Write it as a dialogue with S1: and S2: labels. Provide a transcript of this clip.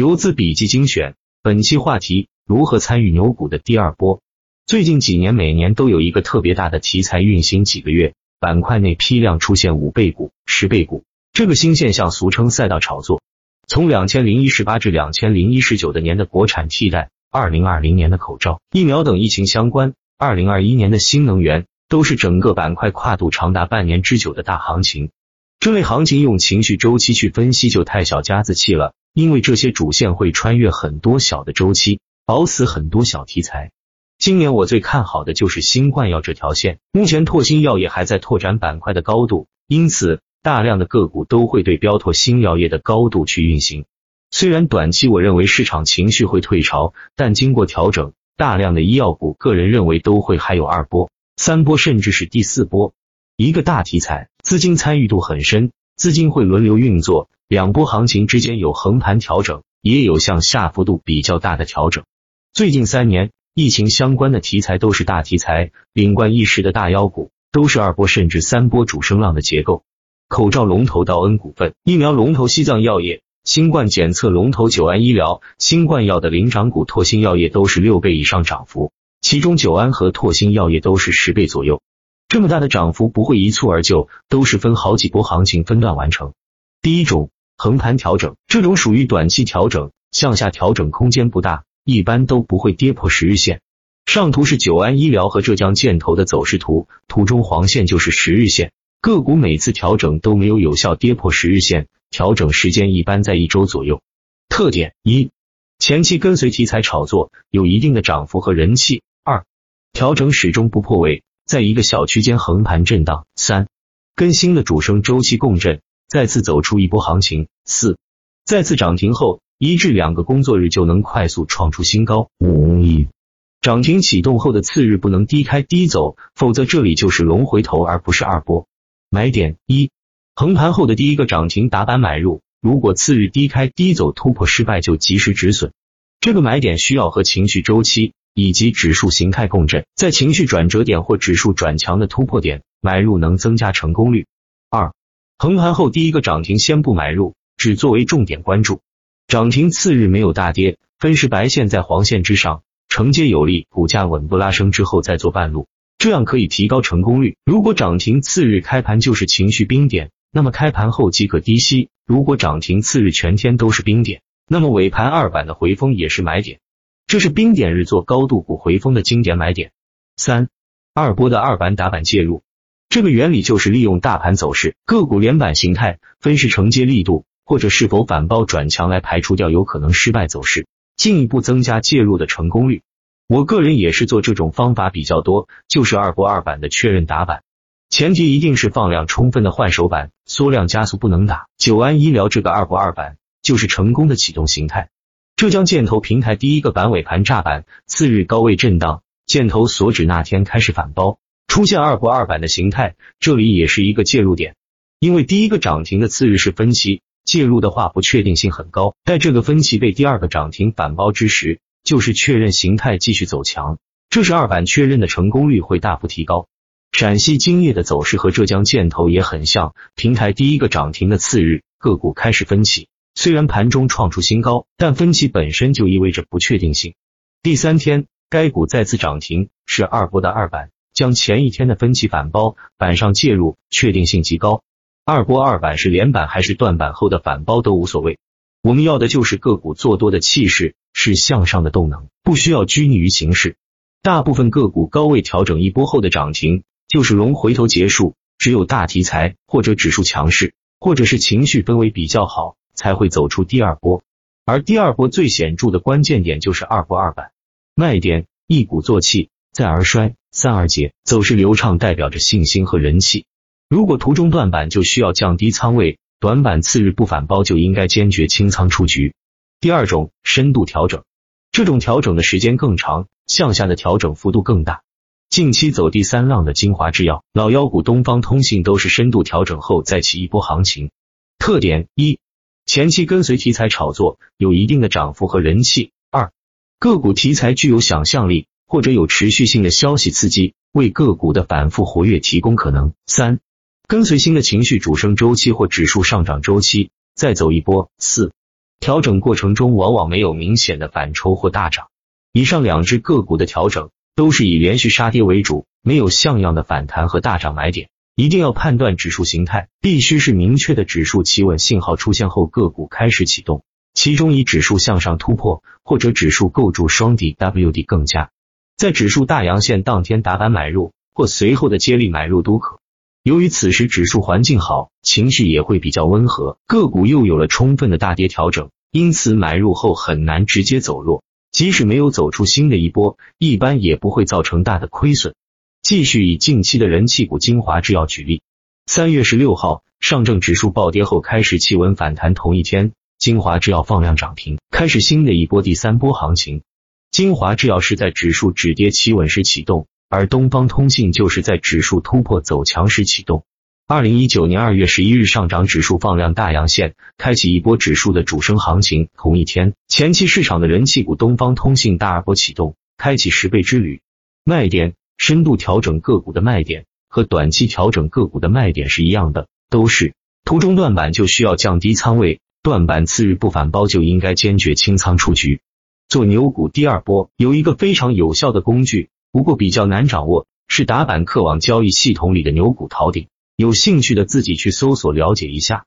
S1: 游资笔记精选，本期话题：如何参与牛股的第二波？最近几年，每年都有一个特别大的题材运行几个月，板块内批量出现五倍股、十倍股，这个新现象俗称赛道炒作。从两千零一十八至两千零一十九的年的国产替代，二零二零年的口罩、疫苗等疫情相关，二零二一年的新能源，都是整个板块跨度长达半年之久的大行情。这类行情用情绪周期去分析就太小家子气了，因为这些主线会穿越很多小的周期，熬死很多小题材。今年我最看好的就是新冠药这条线，目前拓新药业还在拓展板块的高度，因此大量的个股都会对标拓新药业的高度去运行。虽然短期我认为市场情绪会退潮，但经过调整，大量的医药股，个人认为都会还有二波、三波，甚至是第四波。一个大题材，资金参与度很深，资金会轮流运作，两波行情之间有横盘调整，也有向下幅度比较大的调整。最近三年，疫情相关的题材都是大题材，领冠一时的大妖股都是二波甚至三波主升浪的结构。口罩龙头道恩股份，疫苗龙头西藏药业，新冠检测龙头九安医疗，新冠药的领涨股拓新药业都是六倍以上涨幅，其中九安和拓新药业都是十倍左右。这么大的涨幅不会一蹴而就，都是分好几波行情分段完成。第一种横盘调整，这种属于短期调整，向下调整空间不大，一般都不会跌破十日线。上图是九安医疗和浙江建投的走势图，图中黄线就是十日线。个股每次调整都没有有效跌破十日线，调整时间一般在一周左右。特点一，前期跟随题材炒作，有一定的涨幅和人气。二，调整始终不破位。在一个小区间横盘震荡，三跟新的主升周期共振，再次走出一波行情，四再次涨停后一至两个工作日就能快速创出新高，五涨停启动后的次日不能低开低走，否则这里就是龙回头而不是二波。买点一，横盘后的第一个涨停打板买入，如果次日低开低走突破失败就及时止损，这个买点需要和情绪周期。以及指数形态共振，在情绪转折点或指数转强的突破点买入能增加成功率。二，横盘后第一个涨停先不买入，只作为重点关注。涨停次日没有大跌，分时白线在黄线之上，承接有力，股价稳步拉升之后再做半路，这样可以提高成功率。如果涨停次日开盘就是情绪冰点，那么开盘后即可低吸；如果涨停次日全天都是冰点，那么尾盘二板的回风也是买点。这是冰点日做高度股回风的经典买点。三二波的二板打板介入，这个原理就是利用大盘走势、个股连板形态、分时承接力度或者是否反包转强来排除掉有可能失败走势，进一步增加介入的成功率。我个人也是做这种方法比较多，就是二波二板的确认打板，前提一定是放量充分的换手板，缩量加速不能打。九安医疗这个二波二板就是成功的启动形态。浙江建投平台第一个板尾盘炸板，次日高位震荡，建投所指那天开始反包，出现二波二板的形态，这里也是一个介入点。因为第一个涨停的次日是分歧，介入的话不确定性很高。待这个分歧被第二个涨停反包之时，就是确认形态继续走强，这是二板确认的成功率会大幅提高。陕西金业的走势和浙江建投也很像，平台第一个涨停的次日，个股开始分歧。虽然盘中创出新高，但分歧本身就意味着不确定性。第三天，该股再次涨停，是二波的二板，将前一天的分歧反包，板上介入，确定性极高。二波二板是连板还是断板后的反包都无所谓，我们要的就是个股做多的气势，是向上的动能，不需要拘泥于形势。大部分个股高位调整一波后的涨停，就是龙回头结束，只有大题材或者指数强势，或者是情绪氛围比较好。才会走出第二波，而第二波最显著的关键点就是二波二板卖点，一鼓作气，再而衰，三二节，走势流畅代表着信心和人气。如果途中断板，就需要降低仓位，短板次日不反包就应该坚决清仓出局。第二种深度调整，这种调整的时间更长，向下的调整幅度更大。近期走第三浪的金华制药、老妖股东方通信都是深度调整后再起一波行情。特点一。前期跟随题材炒作，有一定的涨幅和人气。二，个股题材具有想象力，或者有持续性的消息刺激，为个股的反复活跃提供可能。三，跟随新的情绪主升周期或指数上涨周期，再走一波。四，调整过程中往往没有明显的反抽或大涨。以上两只个股的调整都是以连续杀跌为主，没有像样的反弹和大涨买点。一定要判断指数形态，必须是明确的指数企稳信号出现后，个股开始启动。其中以指数向上突破或者指数构筑双底 WD 更佳。在指数大阳线当天打板买入或随后的接力买入都可。由于此时指数环境好，情绪也会比较温和，个股又有了充分的大跌调整，因此买入后很难直接走弱。即使没有走出新的一波，一般也不会造成大的亏损。继续以近期的人气股精华制药举例，三月十六号上证指数暴跌后开始企稳反弹，同一天精华制药放量涨停，开始新的一波第三波行情。精华制药是在指数止跌企稳时启动，而东方通信就是在指数突破走强时启动。二零一九年二月十一日上涨指数放量大阳线，开启一波指数的主升行情。同一天，前期市场的人气股东方通信大二波启动，开启十倍之旅。卖点。深度调整个股的卖点和短期调整个股的卖点是一样的，都是途中断板就需要降低仓位，断板次日不反包就应该坚决清仓出局。做牛股第二波有一个非常有效的工具，不过比较难掌握，是打板客网交易系统里的牛股逃顶。有兴趣的自己去搜索了解一下。